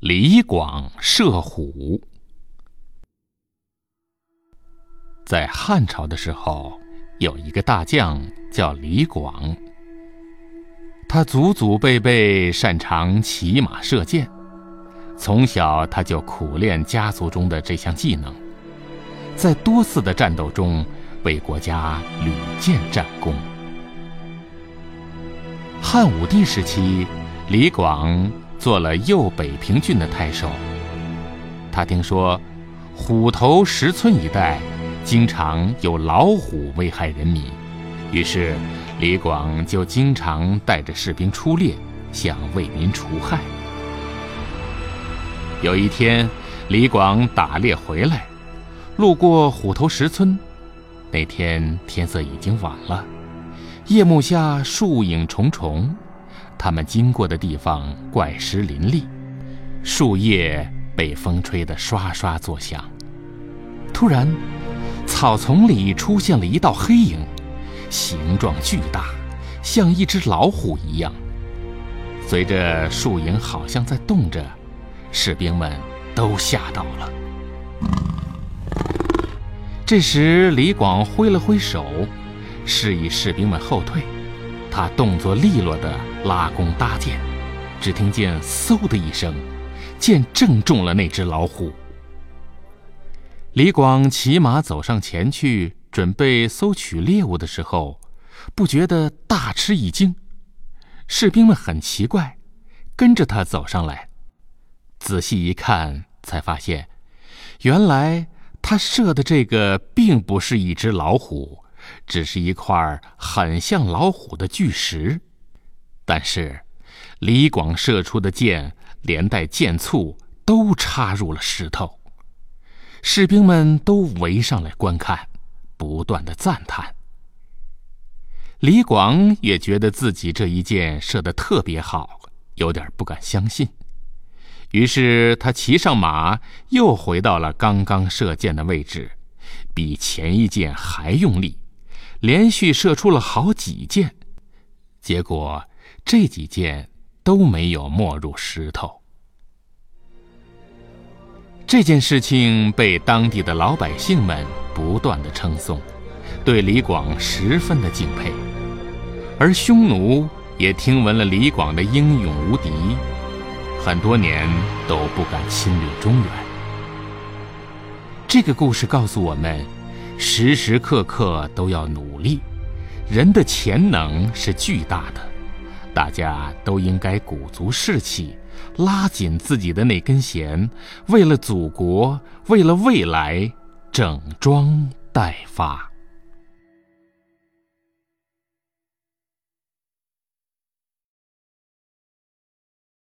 李广射虎。在汉朝的时候，有一个大将叫李广。他祖祖辈辈擅长骑马射箭，从小他就苦练家族中的这项技能，在多次的战斗中为国家屡建战功。汉武帝时期，李广。做了右北平郡的太守。他听说虎头石村一带经常有老虎危害人民，于是李广就经常带着士兵出猎，想为民除害。有一天，李广打猎回来，路过虎头石村。那天天色已经晚了，夜幕下树影重重。他们经过的地方怪石林立，树叶被风吹得刷刷作响。突然，草丛里出现了一道黑影，形状巨大，像一只老虎一样。随着树影好像在动着，士兵们都吓到了。这时，李广挥了挥手，示意士兵们后退。他动作利落的拉弓搭箭，只听见“嗖”的一声，箭正中了那只老虎。李广骑马走上前去，准备搜取猎物的时候，不觉得大吃一惊。士兵们很奇怪，跟着他走上来，仔细一看，才发现，原来他射的这个并不是一只老虎。只是一块很像老虎的巨石，但是李广射出的箭连带箭簇都插入了石头。士兵们都围上来观看，不断的赞叹。李广也觉得自己这一箭射得特别好，有点不敢相信。于是他骑上马，又回到了刚刚射箭的位置，比前一箭还用力。连续射出了好几箭，结果这几件都没有没入石头。这件事情被当地的老百姓们不断的称颂，对李广十分的敬佩，而匈奴也听闻了李广的英勇无敌，很多年都不敢侵略中原。这个故事告诉我们。时时刻刻都要努力，人的潜能是巨大的，大家都应该鼓足士气，拉紧自己的那根弦，为了祖国，为了未来，整装待发。